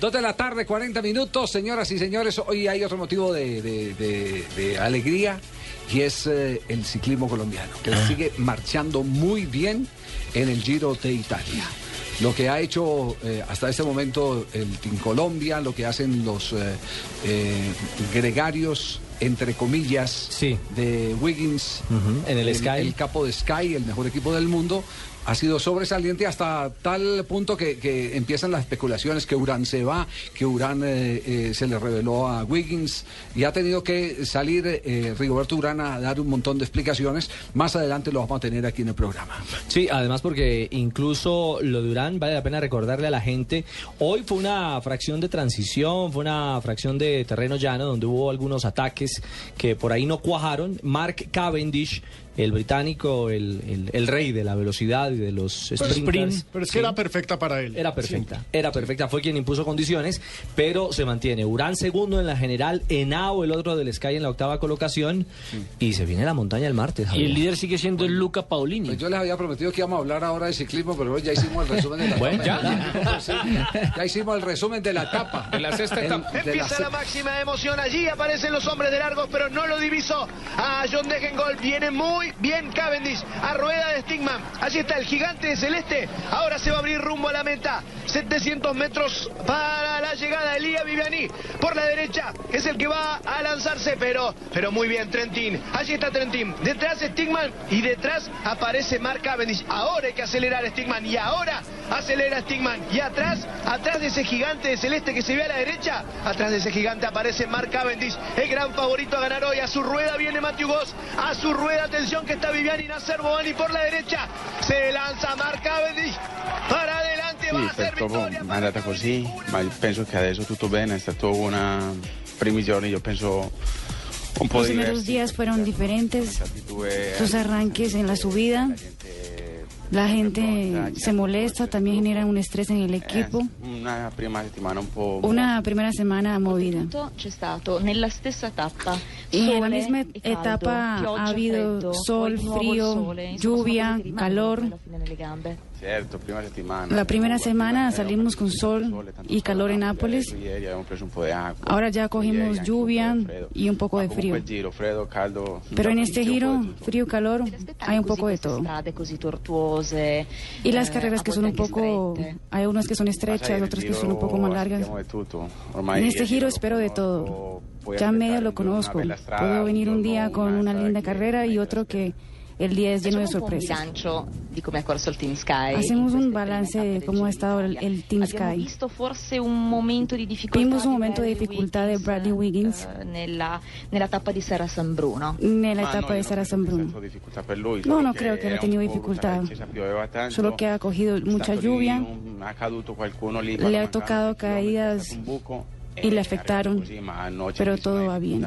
Dos de la tarde, 40 minutos, señoras y señores. Hoy hay otro motivo de, de- de- de alegría y es eh, el ciclismo colombiano, que sigue marchando muy bien en el Giro de Italia. Lo que ha hecho eh, hasta este momento el Team Colombia, lo que hacen los eh, eh, gregarios, entre comillas, Sí. de Wiggins, en el Sky. el capo de Sky, el mejor equipo del mundo, ha sido sobresaliente hasta tal punto que, empiezan las especulaciones que Urán se va, que Urán eh, eh, se le reveló a Wiggins y ha tenido que salir eh, Rigoberto Urán a dar un montón de explicaciones. Más adelante lo vamos a tener aquí en el programa. Sí, además porque incluso lo de Urán vale la pena recordarle a la gente. Hoy fue una fracción de transición, fue una fracción de terreno llano donde hubo algunos ataques que por ahí no cuajaron. Mark Cavendish, el británico, el, el- el rey de la velocidad y de los sprinters. Sprint, pero es que Sí. era perfecta para él. Era perfecta, era perfecta, fue quien impuso condiciones, pero se mantiene. Urán segundo en la general, Henao el otro del Sky en la octava colocación y se viene la montaña el martes. Y el líder sigue siendo el Luca Paulini. Pues yo les había prometido que íbamos a hablar ahora de ciclismo, pero ya hicimos el resumen de la Bueno, etapa. Sí, ya hicimos el resumen de la etapa. De la sexta etapa. Empieza la máxima emoción. Allí aparecen los hombres de largos, pero no lo divisó. A John Degengol viene muy bien Cavendish. A rueda de Stigman. Allí está el gigante de celeste. Ahora se va a abrir rumbo a la meta. 700 metros para la llegada de Elia Viviani. Por la derecha es el que va a lanzarse, pero, pero muy bien Trentin. Allí está Trentin. Detrás Stigman y detrás aparece Mark Cavendish. Ahora hay que acelerar Stigman y ahora acelera Stigman. Y atrás, atrás de ese gigante de celeste que se ve a la derecha, atrás de ese gigante aparece Mark Cavendish, el gran favorito a ganar hoy. A su rueda viene Matthew Goss, a su rueda, atención que está Viviani Nasser Boani por la derecha. Se lanza Mark Cavendish para adelante, va a ser purtroppo victoria. è andata così, ma penso che adesso tutto bene, è stato una primi giorni io penso un po' Los primeros días fueron diferentes, sus arranques en la subida, la gente se molesta, también genera un estrés en el equipo. eh, una prima settimana un po' Una primera semana movida. c'è stato nella stessa tappa Y en la misma e caldo, etapa ha habido sol, frío, sono lluvia, calor. Prima settimana. La primera semana salimos con sol y calor en Nápoles. Ahora ya cogimos lluvia y un poco de frío. Pero en este giro, frío, calor, hay un poco de todo. Y las eh, carreras que son un poco, hay unas que son estrechas, otras que son un poco más largas. En este giro espero de todo. Ya medio lo conozco. Puedo venir un día con una linda carrera y otro que el día es lleno de sorpresas. Hacemos un balance de cómo ha estado el, Team Sky. visto forse un momento di difficoltà Vimos un momento de dificultad de Bradley Wiggins Serra San Bruno. en la etapa no, de Sara San Bruno. lui, No, no creo que haya tenido dificultad. Solo que ha cogido mucha lluvia Le ha tocado caídas y le afectaron, pero todo va bien.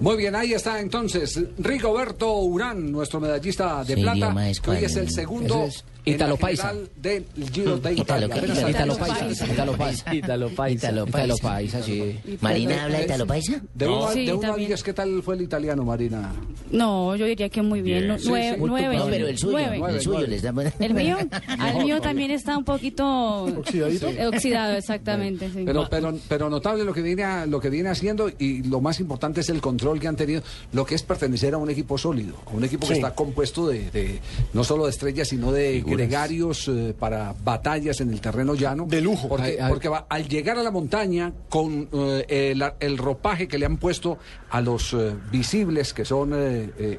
Muy bien, ahí está entonces Rigoberto Urán, nuestro medallista de Sí, plata, hoy es el segundo es Italo Paisa. del Giro de Italo, Italia. Italo. Paisa, Italo Paisa. Italo Paisa. Italo Paisa. Paisa, sí. ¿Marina habla Italo Paisa? De uno, a- Sí, de uno a también. diez, ¿qué tal fue el italiano, Marina? No, yo diría que muy bien. nueve, sí. nueve, No, pero el suyo, nueve. El suyo nueve. le está El mío, al mío también está un poquito ¿Oxidadito? oxidado, exactamente. Pero, pero, pero notable lo que viene a- lo que viene haciendo y lo más importante es el control que han tenido, lo que es pertenecer a un equipo sólido, a un equipo que está compuesto de, de no solo de estrellas, sino de gregarios eh, para batallas en el terreno llano. De lujo. Porque, Ay, ay. porque va- al llegar a la montaña con eh, el, el ropaje que le han puesto a los eh, visibles, que son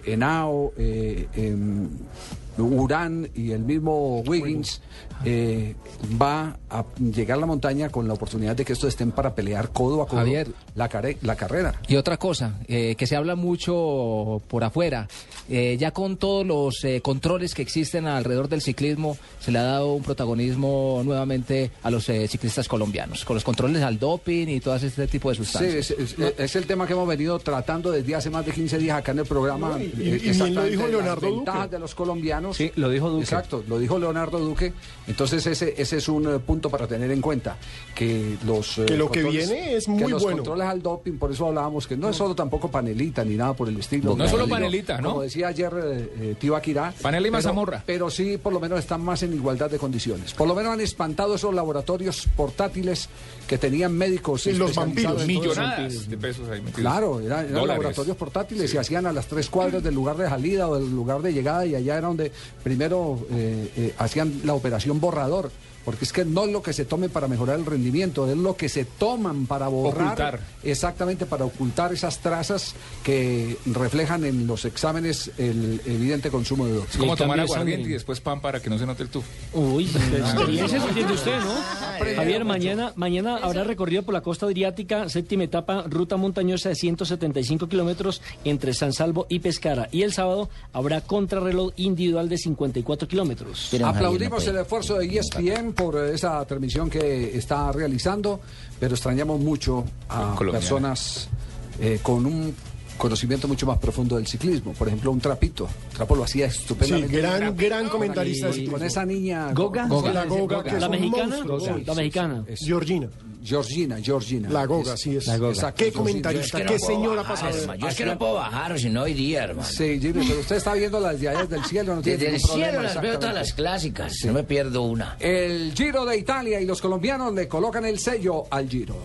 Henao, em, Urán y el mismo Wiggins, eh, va a llegar a la montaña con la oportunidad de que estos estén para pelear codo a codo Javier. la, care- la carrera. Y otra cosa, eh, que se habla mucho por afuera, eh, ya con todos los eh, controles que existen alrededor del ciclismo, se le ha dado un protagonismo nuevamente a los eh, ciclistas colombianos, con los controles al doping y todo este tipo de Sí, sustancias. es, es- es el tema que hemos venido tratando desde hace más de 15 días acá en el programa. No, y- y- y bien lo exactamente dijo las Leonardo ventajas Duque. de los colombianos. Sí, lo dijo Duque. Exacto, lo dijo Leonardo Duque. Entonces ese, ese es un eh, punto para tener en cuenta. Que los eh, Que lo que controles- viene es que muy los bueno. controles al doping, por eso hablábamos que no es solo tampoco panelita ni nada por el estilo. No es solo panelita, ¿no? Como decía ayer eh, eh, Tibaquirá. Panela y mazamorra. Pero sí, por lo menos están más en igualdad de condiciones. Por lo menos han espantado esos laboratorios portátiles que tenían médicos Sí, los vampiros. Millonadas de pesos ahí metidos. Claro, era- eran laboratorios portátiles y hacían a las tres cuadras del lugar de salida o del lugar de llegada y allá era donde primero eh, eh, hacían la operación borrador. Porque es que no es lo que se tome para mejorar el rendimiento, es lo que se toman para borrar. Ocultar. Exactamente, para ocultar esas trazas que reflejan en los exámenes el evidente consumo de Es doping. como tomar aguardiente y después pan para que no se note el tufo. Uy, experiencia se entiende usted, ¿no? Javier, mañana, mañana habrá recorrido por la costa adriática, séptima etapa, ruta montañosa de 175 kilómetros entre San Salvo y Pescara. Y el sábado habrá contrarreloj individual de 54 kilómetros. Javier, Aplaudimos no el esfuerzo de E ESPN por eh, esa transmisión que está realizando, pero extrañamos mucho a personas eh, con un conocimiento mucho más profundo del ciclismo. Por ejemplo, un trapito. Trapo lo hacía Sí, estupendamente. gran, gran comentarista. con, ciclismo. con esa niña. ¿Goga? La Goga, que es ¿La mexicana? monstruo, La mexicana. es- Georgina. Georgina, Georgina. La Goga, sí es. Exacto, Qué comentarista, Es que qué señora pasada. Yo es que no puedo bajar, si no iría, hermano. Sí, Jimmy, pero usted está viendo las de desde el cielo, no tiene Desde el cielo las veo todas las clásicas. No me pierdo una. El Giro de Italia y los colombianos le colocan el sello al Giro.